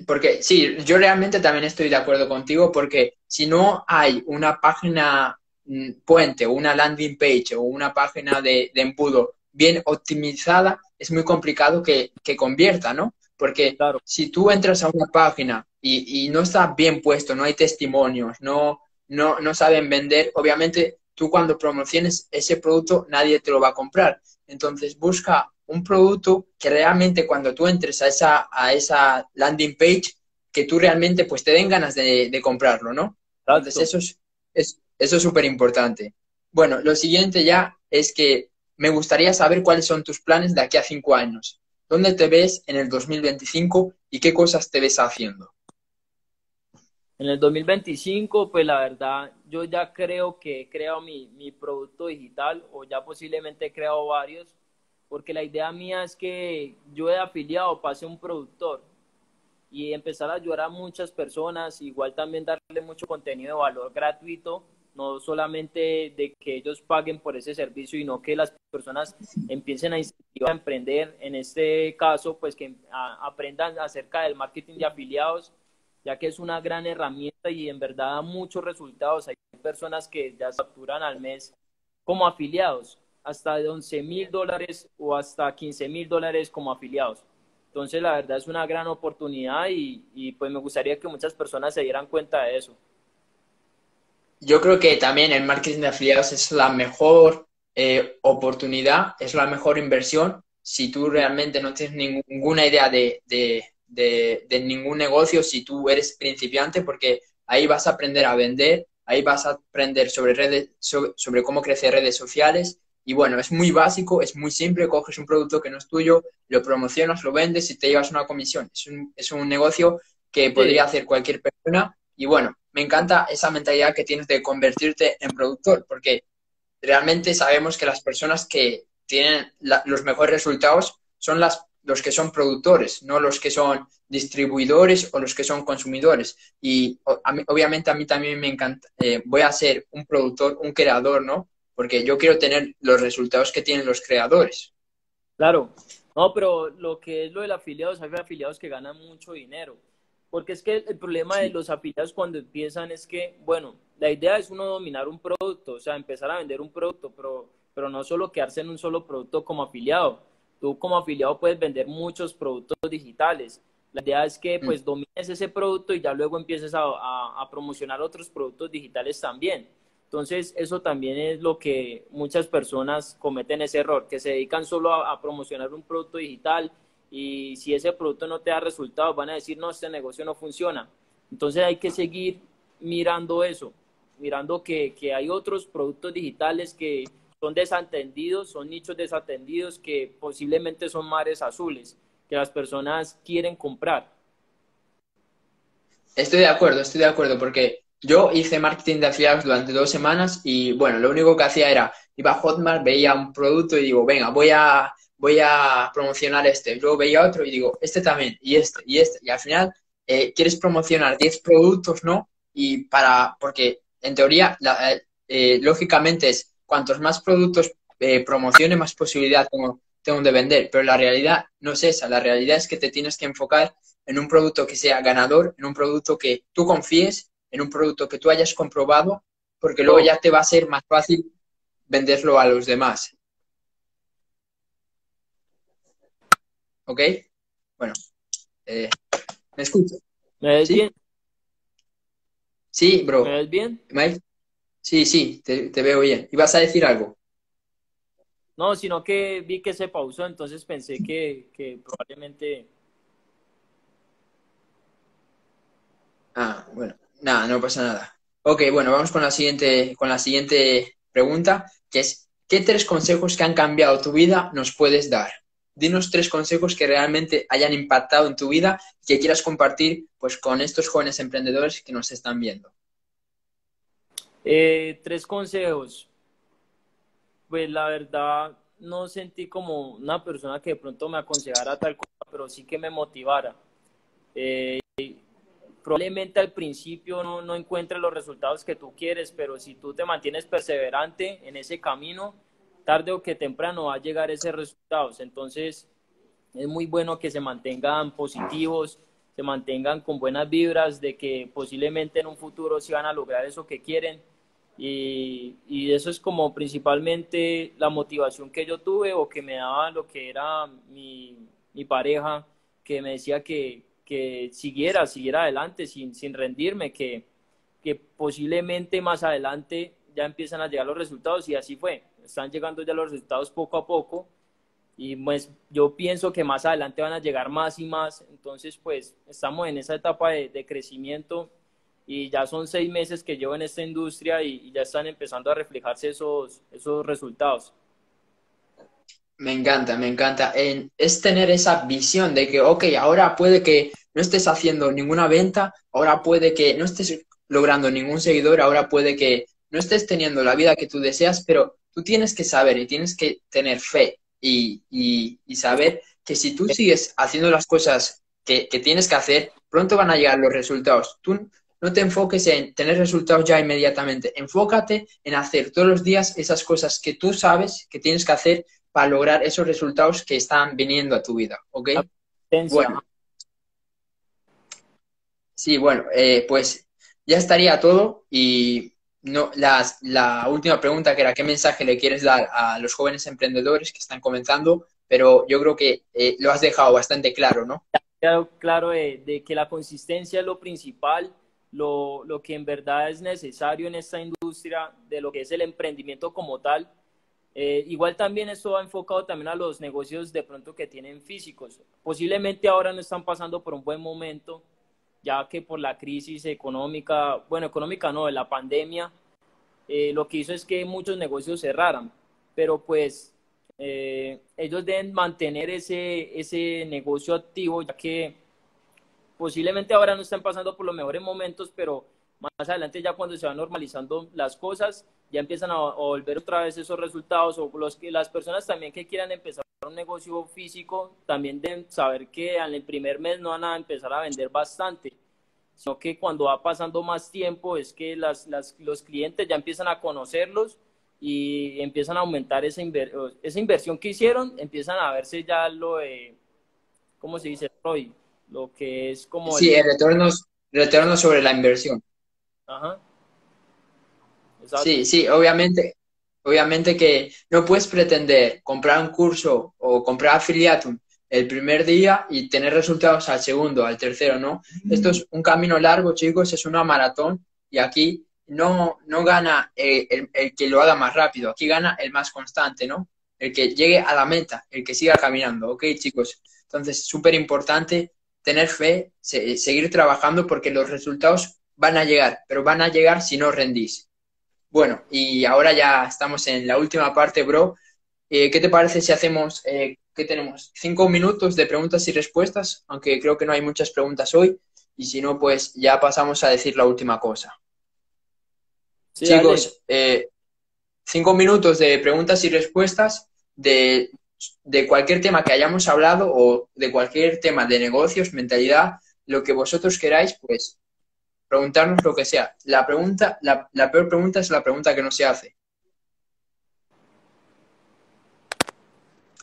porque sí, yo realmente también estoy de acuerdo contigo porque si no hay una página mm, puente una landing page o una página de, embudo bien optimizada, es muy complicado que, que convierta, ¿no? Porque si tú entras a una página y, no está bien puesto, no hay testimonios, no, no, no saben vender, obviamente tú cuando promociones ese producto nadie te lo va a comprar. Entonces busca un producto que realmente cuando tú entres a esa, a esa landing page, que tú realmente pues te den ganas de, comprarlo, ¿no? Entonces eso es, eso es súper importante. Bueno, lo siguiente ya es que me gustaría saber cuáles son tus planes de aquí a cinco años. ¿Dónde te ves en el 2025 y qué cosas te ves haciendo? En el 2025, pues la verdad, yo ya creo que he creado mi, mi producto digital o ya posiblemente he creado varios, porque la idea mía es que yo he afiliado pase un productor y empezar a ayudar a muchas personas, igual también darle mucho contenido de valor gratuito no solamente de que ellos paguen por ese servicio, sino que las personas empiecen a a emprender, en este caso, pues que aprendan acerca del marketing de afiliados, ya que es una gran herramienta y en verdad da muchos resultados. Hay personas que ya facturan al mes como afiliados, hasta de 11 mil dólares o hasta 15 mil dólares como afiliados. Entonces, la verdad es una gran oportunidad y, pues me gustaría que muchas personas se dieran cuenta de eso yo creo que también el marketing de afiliados es la mejor eh, oportunidad, es la mejor inversión si tú realmente no tienes ninguna idea de, ningún negocio, si tú eres principiante, porque ahí vas a aprender a vender, ahí vas a aprender sobre, redes, sobre, cómo crecer redes sociales. Y bueno, es muy básico, es muy simple, coges un producto que no es tuyo, lo promocionas, lo vendes y te llevas una comisión. Es un, es un negocio que podría hacer cualquier persona. Y bueno, me encanta esa mentalidad que tienes de convertirte en productor, porque realmente sabemos que las personas que tienen los mejores resultados son las, los que son productores, no los que son distribuidores o los que son consumidores. Y obviamente a mí también me encanta, eh, voy a ser un productor, un creador, ¿no? Porque yo quiero tener los resultados que tienen los creadores. Claro, no, pero lo que es lo del afiliado, hay afiliados que ganan mucho dinero porque es que el problema de los afiliados cuando empiezan es que, bueno, la idea es uno dominar un producto, o sea, empezar a vender un producto, pero, pero no solo quedarse en un solo producto como afiliado. Tú como afiliado puedes vender muchos productos digitales. La idea es que mm. pues domines ese producto y ya luego empieces a, a, promocionar otros productos digitales también. Entonces, eso también es lo que muchas personas cometen ese error, que se dedican solo a promocionar un producto digital y si ese producto no te da resultados, van a decir, no, este negocio no funciona. Entonces hay que seguir mirando eso, mirando que, que hay otros productos digitales que son desatendidos, son nichos desatendidos que posiblemente son mares azules, que las personas quieren comprar. Estoy de acuerdo, estoy de acuerdo, porque yo hice marketing de afiliados durante dos semanas y bueno, lo único que hacía era, iba a Hotmart, veía un producto y digo, venga, voy a voy a promocionar este. Luego veía otro y digo, este también, y este, y este. Y al final eh, quieres promocionar 10 productos, ¿no? Y para, porque en teoría, eh, eh, lógicamente es cuantos más productos promocione, más posibilidad tengo, tengo de vender. Pero la realidad no es esa. La realidad es que te tienes que enfocar en un producto que sea ganador, en un producto que tú confíes, en un producto que tú hayas comprobado, porque luego ya te va a ser más fácil venderlo a los demás. ¿Ok? Bueno, eh, ¿me escuchas? ¿Me ves bien? Sí, bro. ¿Me ves bien? Sí, sí, te, veo bien. ¿Y vas a decir algo? No, sino que vi que se pausó, entonces pensé que, que probablemente... Ah, bueno, nada, no pasa nada. Ok, bueno, vamos con la siguiente, con la siguiente pregunta, que es, ¿qué tres consejos que han cambiado tu vida nos puedes dar? dinos tres consejos que realmente hayan impactado en tu vida y que quieras compartir pues, con estos jóvenes emprendedores que nos están viendo. Eh, tres consejos. Pues la verdad, no sentí como una persona que de pronto me aconsejara tal cosa, pero sí que me motivara. Eh, probablemente al principio no, no encuentres los resultados que tú quieres, pero si tú te mantienes perseverante en ese camino, tarde o que temprano va a llegar ese resultados. Entonces, es muy bueno que se mantengan positivos, se mantengan con buenas vibras de que posiblemente en un futuro sí van a lograr eso que quieren. Y, eso es como principalmente la motivación que yo tuve o que me daba lo que era mi, mi pareja, que me decía que, que siguiera, siguiera adelante sin, sin rendirme, que, que posiblemente más adelante ya empiezan a llegar los resultados y así fue. Están llegando ya los resultados poco a poco y pues yo pienso que más adelante van a llegar más y más. Entonces pues estamos en esa etapa de, de crecimiento y ya son seis meses que llevo en esta industria y, y ya están empezando a reflejarse esos, esos resultados. Me encanta, me encanta. es tener esa visión de que, ok, ahora puede que no estés haciendo ninguna venta, ahora puede que no estés logrando ningún seguidor, ahora puede que no estés teniendo la vida que tú deseas, pero tú tienes que saber y tienes que tener fe y, y, saber que si tú sigues haciendo las cosas que, que, tienes que hacer, pronto van a llegar los resultados. Tú no te enfoques en tener resultados ya inmediatamente, enfócate en hacer todos los días esas cosas que tú sabes que tienes que hacer para lograr esos resultados que están viniendo a tu vida, ¿ok? Bueno. Sí, bueno, eh, pues ya estaría todo y no, la última pregunta que era qué mensaje le quieres dar a los jóvenes emprendedores que están comenzando, pero yo creo que eh, lo has dejado bastante claro, ¿no? Claro, claro de, que la consistencia es lo principal, lo, lo que en verdad es necesario en esta industria, de lo que es el emprendimiento como tal, eh, igual también esto va enfocado también a los negocios de pronto que tienen físicos. Posiblemente ahora no están pasando por un buen momento, ya que por la crisis económica, bueno, económica no, de la pandemia, eh, lo que hizo es que muchos negocios cerraran. Pero pues eh, ellos deben mantener ese, ese negocio activo, ya que posiblemente ahora no están pasando por los mejores momentos, pero más adelante ya cuando se van normalizando las cosas, ya empiezan a, volver otra vez esos resultados o los que las personas también que quieran empezar un negocio físico también deben saber que en el primer mes no van a empezar a vender bastante, sino que cuando va pasando más tiempo es que las, las, los clientes ya empiezan a conocerlos y empiezan a aumentar esa, esa inversión que hicieron, empiezan a verse ya lo de, ¿cómo se dice, Roy? Lo que es como... Sí, el, retorno, retorno sobre la inversión. Ajá. Sí, sí, obviamente, obviamente que no puedes pretender comprar un curso o comprar Affiliatum el primer día y tener resultados al segundo, al tercero, ¿no? Esto es un camino largo, chicos, es una maratón y aquí no, no gana el, el, que lo haga más rápido, aquí gana el más constante, ¿no? El que llegue a la meta, el que siga caminando, ¿ok, chicos? Entonces, súper importante tener fe, seguir trabajando porque los resultados van a llegar, pero van a llegar si no rendís. Bueno, y ahora ya estamos en la última parte, bro. Eh, ¿Qué te parece si hacemos, eh, ¿qué tenemos? Cinco minutos de preguntas y respuestas, aunque creo que no hay muchas preguntas hoy, y si no, pues ya pasamos a decir la última cosa. Chicos, eh, cinco minutos de preguntas y respuestas de, de cualquier tema que hayamos hablado o de cualquier tema de negocios, mentalidad, lo que vosotros queráis, pues preguntarnos lo que sea. La pregunta, la, la peor pregunta es la pregunta que no se hace.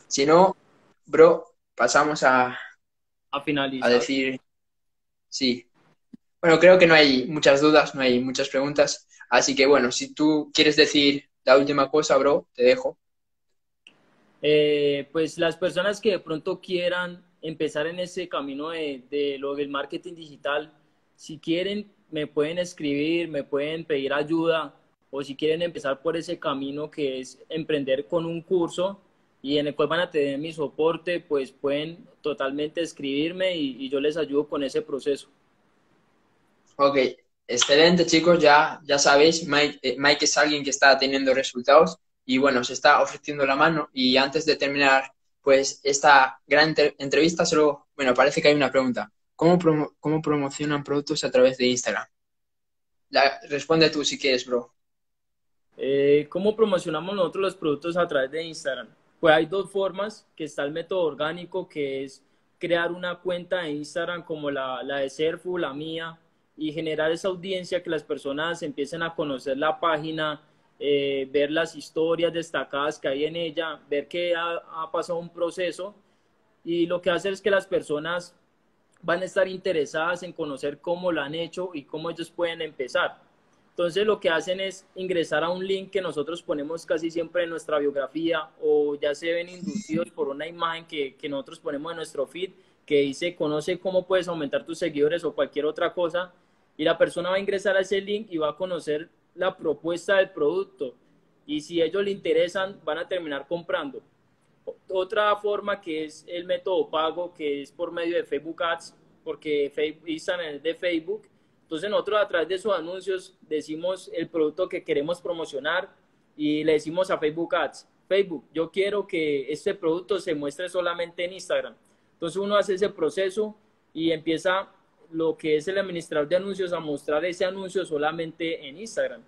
Si no, bro, pasamos a, a finalizar. A decir, sí. Bueno, creo que no hay muchas dudas, no hay muchas preguntas. Así que bueno, si tú quieres decir la última cosa, bro, te dejo. Eh, pues las personas que de pronto quieran empezar en ese camino de, lo del marketing digital, si quieren, me pueden escribir, me pueden pedir ayuda o si quieren empezar por ese camino que es emprender con un curso y en el cual van a tener mi soporte, pues pueden totalmente escribirme y, yo les ayudo con ese proceso. Ok, excelente chicos, ya, ya sabéis, Mike, eh, Mike es alguien que está teniendo resultados y bueno, se está ofreciendo la mano y antes de terminar pues esta gran entrevista solo, bueno, parece que hay una pregunta. ¿Cómo, promocionan productos a través de Instagram? responde tú si quieres, bro. Eh, ¿Cómo promocionamos nosotros los productos a través de Instagram? Pues hay dos formas, que está el método orgánico, que es crear una cuenta de Instagram como la, la de Serfu, la mía, y generar esa audiencia que las personas empiecen a conocer la página, eh, ver las historias destacadas que hay en ella, ver que ha, ha, pasado un proceso y lo que hace es que las personas van a estar interesadas en conocer cómo lo han hecho y cómo ellos pueden empezar. Entonces lo que hacen es ingresar a un link que nosotros ponemos casi siempre en nuestra biografía o ya se ven inducidos por una imagen que, que nosotros ponemos en nuestro feed que dice conoce cómo puedes aumentar tus seguidores o cualquier otra cosa y la persona va a ingresar a ese link y va a conocer la propuesta del producto y si ellos le interesan van a terminar comprando. Otra forma que es el método pago que es por medio de Facebook Ads porque Instagram es de Facebook entonces nosotros a través de esos anuncios decimos el producto que queremos promocionar y le decimos a Facebook Ads, Facebook, yo quiero que este producto se muestre solamente en Instagram. Entonces uno hace ese proceso y empieza lo que es el administrador de anuncios a mostrar ese anuncio solamente en Instagram.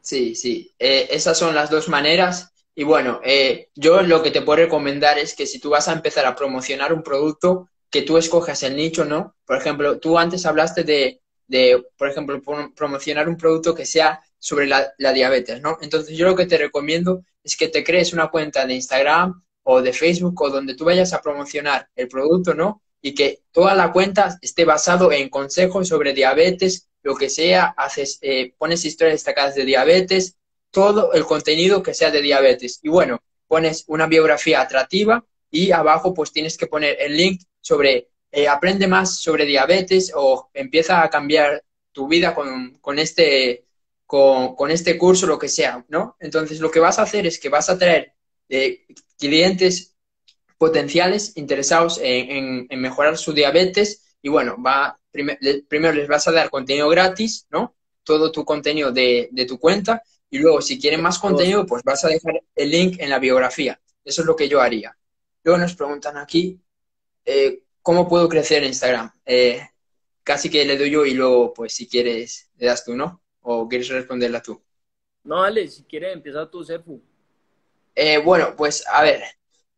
Sí, sí, eh, esas son las dos maneras. Y bueno, eh, yo lo que te puedo recomendar es que si tú vas a empezar a promocionar un producto, que tú escojas el nicho, ¿no? Por ejemplo, tú antes hablaste de, de por ejemplo, promocionar un producto que sea sobre la, la, diabetes, ¿no? Entonces yo lo que te recomiendo es que te crees una cuenta de Instagram o de Facebook o donde tú vayas a promocionar el producto, ¿no? Y que toda la cuenta esté basado en consejos sobre diabetes, lo que sea, haces, eh, pones historias destacadas de diabetes, todo el contenido que sea de diabetes. Y bueno, pones una biografía atractiva y abajo pues tienes que poner el link sobre eh, aprende más sobre diabetes o empieza a cambiar tu vida con, con este, con, este curso, lo que sea, ¿no? Entonces, lo que vas a hacer es que vas a traer eh, clientes potenciales interesados en, en, mejorar su diabetes y, bueno, va, primero les vas a dar contenido gratis, ¿no? Todo tu contenido de, de tu cuenta y luego, si quieren más contenido, pues vas a dejar el link en la biografía. Eso es lo que yo haría. Luego nos preguntan aquí, eh, ¿cómo puedo crecer en Instagram? Eh, casi que le doy yo y luego, pues, si quieres, le das tú, ¿no? ¿O quieres responderla tú? No, dale, si quieres, empieza tú, Sefu. Eh, bueno, pues, a ver,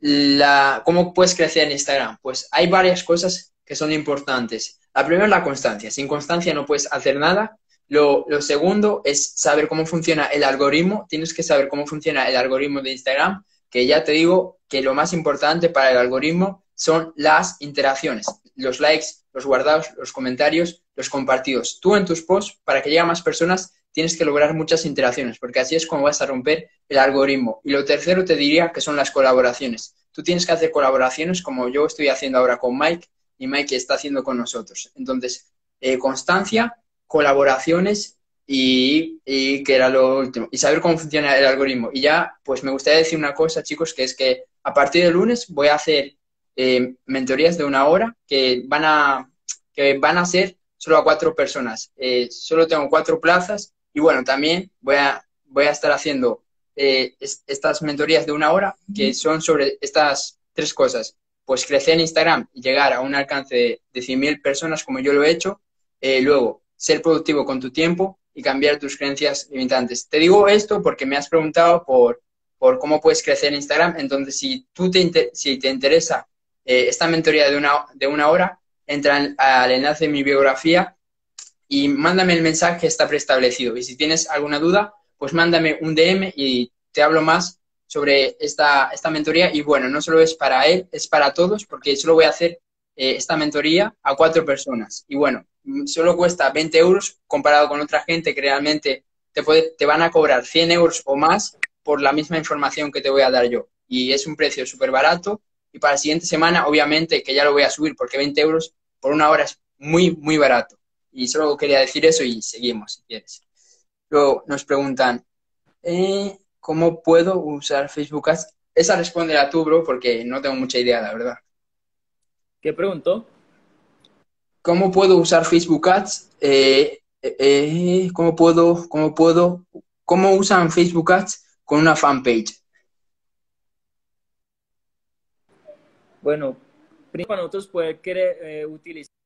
la, ¿cómo puedes crecer en Instagram? Pues hay varias cosas que son importantes. La primera es la constancia. Sin constancia no puedes hacer nada. Lo, lo, segundo es saber cómo funciona el algoritmo. Tienes que saber cómo funciona el algoritmo de Instagram, que ya te digo que lo más importante para el algoritmo son las interacciones, los likes, los guardados, los comentarios, los compartidos. Tú en tus posts, para que lleguen más personas, tienes que lograr muchas interacciones, porque así es como vas a romper el algoritmo. Y lo tercero te diría que son las colaboraciones. Tú tienes que hacer colaboraciones como yo estoy haciendo ahora con Mike y Mike está haciendo con nosotros. Entonces, eh, constancia, colaboraciones y, que era lo último, y saber cómo funciona el algoritmo. Y ya, pues me gustaría decir una cosa, chicos, que es que a partir del lunes voy a hacer eh, mentorías de una hora que van a, que van a ser solo a cuatro personas. Eh, solo tengo cuatro plazas y bueno, también voy a, voy a estar haciendo eh, estas mentorías de una hora que son sobre estas tres cosas. Pues crecer en Instagram y llegar a un alcance de, de 100.000 personas como yo lo he hecho. luego, ser productivo con tu tiempo y cambiar tus creencias limitantes. Te digo esto porque me has preguntado por, por cómo puedes crecer en Instagram. Entonces, si, tú te, si te interesa eh, esta mentoría de una, de una hora, entra al enlace de mi biografía y mándame el mensaje está preestablecido. Y si tienes alguna duda, pues mándame un DM y te hablo más sobre esta, esta mentoría. Y bueno, no solo es para él, es para todos, porque solo voy a hacer eh, esta mentoría a cuatro personas. Y bueno, solo cuesta 20 euros comparado con otra gente que realmente te, puede, te van a cobrar 100 euros o más por la misma información que te voy a dar yo. Y es un precio súper barato y para la siguiente semana, obviamente, que ya lo voy a subir porque 20 euros por una hora es muy, muy barato. Y solo quería decir eso y seguimos, si quieres. Luego nos preguntan, eh, ¿cómo puedo usar Facebook Ads? Esa responde a tú, bro, porque no tengo mucha idea, la verdad. ¿Qué preguntó? ¿Cómo puedo usar Facebook Ads? Eh, eh, ¿Cómo puedo, cómo puedo, cómo usan Facebook Ads con una fanpage? Bueno, para nosotros poder querer, eh, utilizar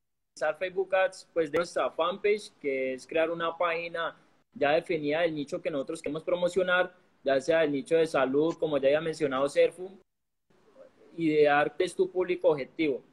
Facebook Ads, pues de nuestra fanpage, que es crear una página ya definida del nicho que nosotros queremos promocionar, ya sea el nicho de salud, como ya había mencionado Serfu, idear qué es tu público objetivo.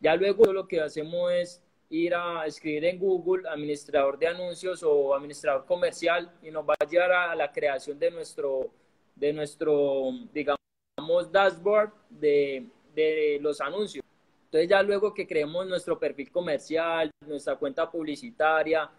Ya luego lo que hacemos es ir a escribir en Google administrador de anuncios o administrador comercial y nos va a llevar a la creación de nuestro, de nuestro digamos, dashboard de, de los anuncios. Entonces ya luego que creemos nuestro perfil comercial, nuestra cuenta publicitaria,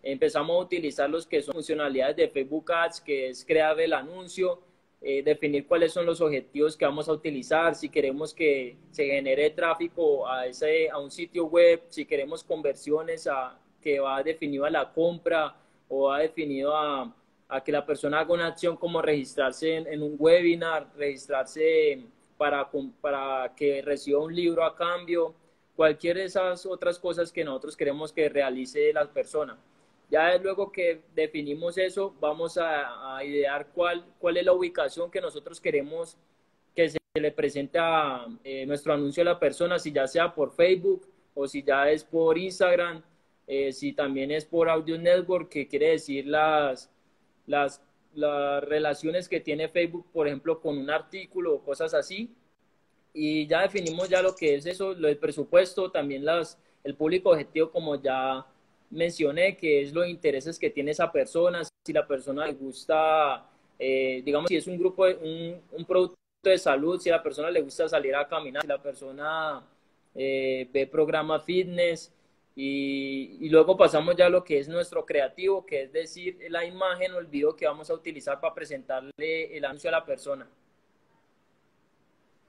empezamos a utilizar los que son funcionalidades de Facebook Ads, que es crear el anuncio, eh, definir cuáles son los objetivos que vamos a utilizar, si queremos que se genere tráfico a, ese, a un sitio web, si queremos conversiones a, que va definido a la compra o va definido a, a que la persona haga una acción como registrarse en, un webinar, registrarse para, para que reciba un libro a cambio, cualquier de esas otras cosas que nosotros queremos que realice la persona. Ya luego que definimos eso, vamos a, idear cuál, cuál es la ubicación que nosotros queremos que se le presente a eh, nuestro anuncio a la persona, si ya sea por Facebook o si ya es por Instagram, eh, si también es por Audio Network, que quiere decir las, las, las relaciones que tiene Facebook, por ejemplo, con un artículo o cosas así. Y ya definimos ya lo que es eso, lo del presupuesto, también las, el público objetivo, como ya mencioné, que es los intereses que tiene esa persona, si la persona le gusta, eh, digamos, si es un grupo, un, un, producto de salud, si a la persona le gusta salir a caminar, si la persona eh, ve programa fitness, y, y, luego pasamos ya a lo que es nuestro creativo, que es decir, la imagen o el video que vamos a utilizar para presentarle el anuncio a la persona.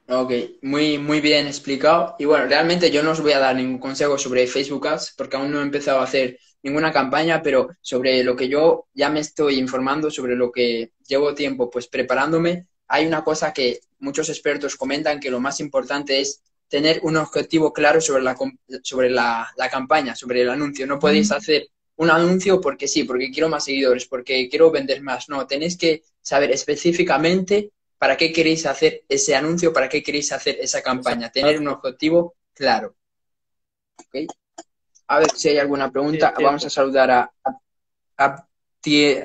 Ok, muy, muy bien explicado. Y bueno, realmente yo no os voy a dar ningún consejo sobre Facebook Ads porque aún no he empezado a hacer ninguna campaña, pero sobre lo que yo ya me estoy informando, sobre lo que llevo tiempo pues preparándome, hay una cosa que muchos expertos comentan que lo más importante es tener un objetivo claro sobre la, sobre la, la campaña, sobre el anuncio. No podéis hacer un anuncio porque sí, porque quiero más seguidores, porque quiero vender más. No, tenéis que saber específicamente para qué queréis hacer ese anuncio, para qué queréis hacer esa campaña, tener un objetivo claro. A ver si hay alguna pregunta. Vamos a saludar a,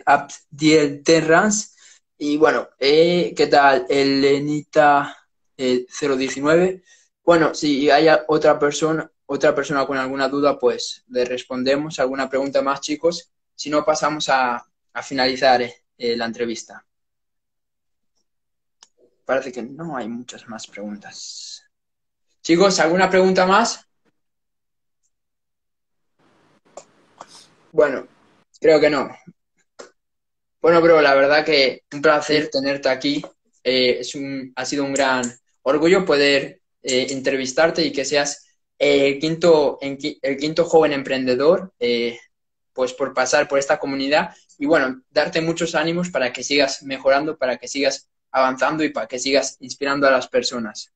Abdiel Terrans. Y bueno, eh, ¿qué tal? Elenita 019. Eh, bueno, si hay otra persona, otra persona con alguna duda, pues le respondemos. ¿Alguna pregunta más, chicos? Si no, pasamos a, finalizar eh, la entrevista. Parece que no hay muchas más preguntas. Chicos, ¿alguna pregunta más? Bueno, creo que no. Bueno, bro, la verdad que un placer tenerte aquí. Eh, es un, ha sido un gran orgullo poder eh, entrevistarte y que seas el quinto, el quinto joven emprendedor, eh, pues por pasar por esta comunidad y bueno, darte muchos ánimos para que sigas mejorando, para que sigas avanzando y para que sigas inspirando a las personas.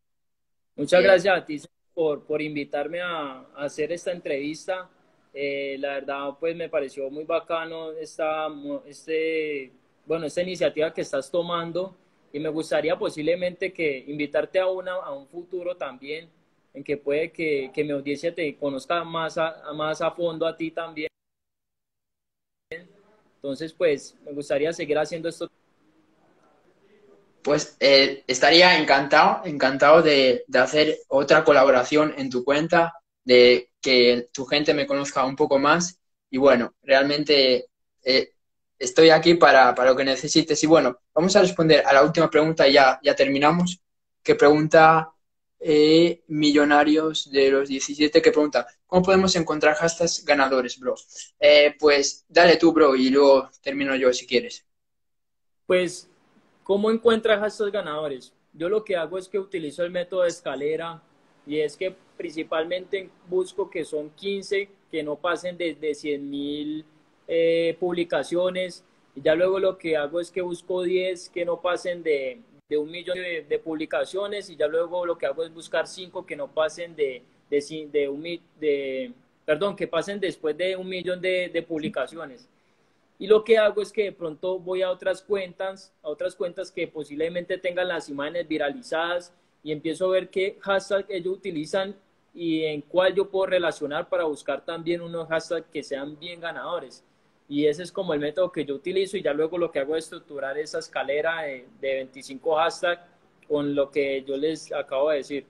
Muchas gracias a ti por, por invitarme a, hacer esta entrevista. Eh, la verdad, pues me pareció muy bacano esta, este, bueno, esta iniciativa que estás tomando y me gustaría posiblemente que invitarte a una a un futuro también en que puede que, que mi audiencia te conozca más a, más a fondo a ti también. Entonces, pues me gustaría seguir haciendo esto pues eh, estaría encantado, encantado de, hacer otra colaboración en tu cuenta, de que tu gente me conozca un poco más. Y bueno, realmente eh, estoy aquí para, lo que necesites. Y bueno, vamos a responder a la última pregunta y ya, ya terminamos. Que pregunta eh, Millonarios de los 17, que pregunta, ¿cómo podemos encontrar hashtags ganadores, bro? pues dale tú, bro, y luego termino yo si quieres. Pues ¿Cómo encuentras estos ganadores? Yo lo que hago es que utilizo el método de escalera y es que principalmente busco que son 15 que no pasen de, de 100 mil eh, publicaciones y ya luego lo que hago es que busco 10 que no pasen de, de un millón de, publicaciones y ya luego lo que hago es buscar 5 que no pasen de, de, de, un, de, perdón, que pasen después de un millón de publicaciones. Y lo que hago es que de pronto voy a otras cuentas, a otras cuentas que posiblemente tengan las imágenes viralizadas y empiezo a ver qué hashtag ellos utilizan y en cuál yo puedo relacionar para buscar también unos hashtags que sean bien ganadores. Y ese es como el método que yo utilizo y ya luego lo que hago es estructurar esa escalera de, 25 hashtags con lo que yo les acabo de decir.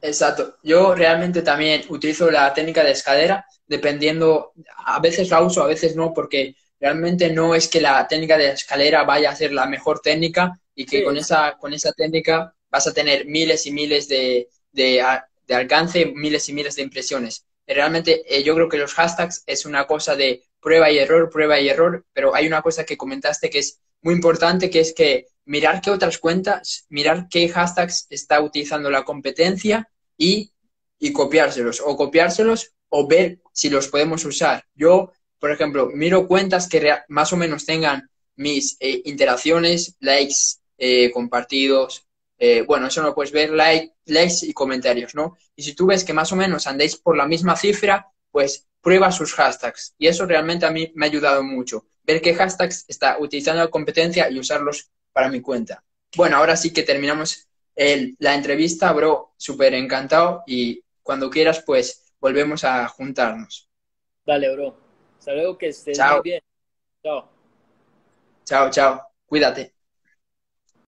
Exacto. Yo realmente también utilizo la técnica de escalera, dependiendo, a veces la uso, a veces no, porque realmente no es que la técnica de escalera vaya a ser la mejor técnica y que con, esa, con esa técnica vas a tener miles y miles de, de, de alcance, miles y miles de impresiones. Realmente eh, yo creo que los hashtags es una cosa de prueba y error, prueba y error, pero hay una cosa que comentaste que es muy importante, que es que mirar qué otras cuentas, mirar qué hashtags está utilizando la competencia y, y copiárselos, o copiárselos o ver si los podemos usar. Yo, por ejemplo, miro cuentas que más o menos tengan mis eh, interacciones, likes, eh, compartidos, eh, bueno, eso lo puedes ver, like, likes y comentarios, ¿no? Y si tú ves que más o menos andéis por la misma cifra, pues prueba sus hashtags. Y eso realmente a mí me ha ayudado mucho. Ver qué hashtags está utilizando la competencia y usarlos para mi cuenta. Bueno, ahora sí que terminamos el, la entrevista, bro. Súper encantado y cuando quieras, pues volvemos a juntarnos. Dale, bro. Hasta luego, que estés muy bien. Chao. Chao, chao. Cuídate.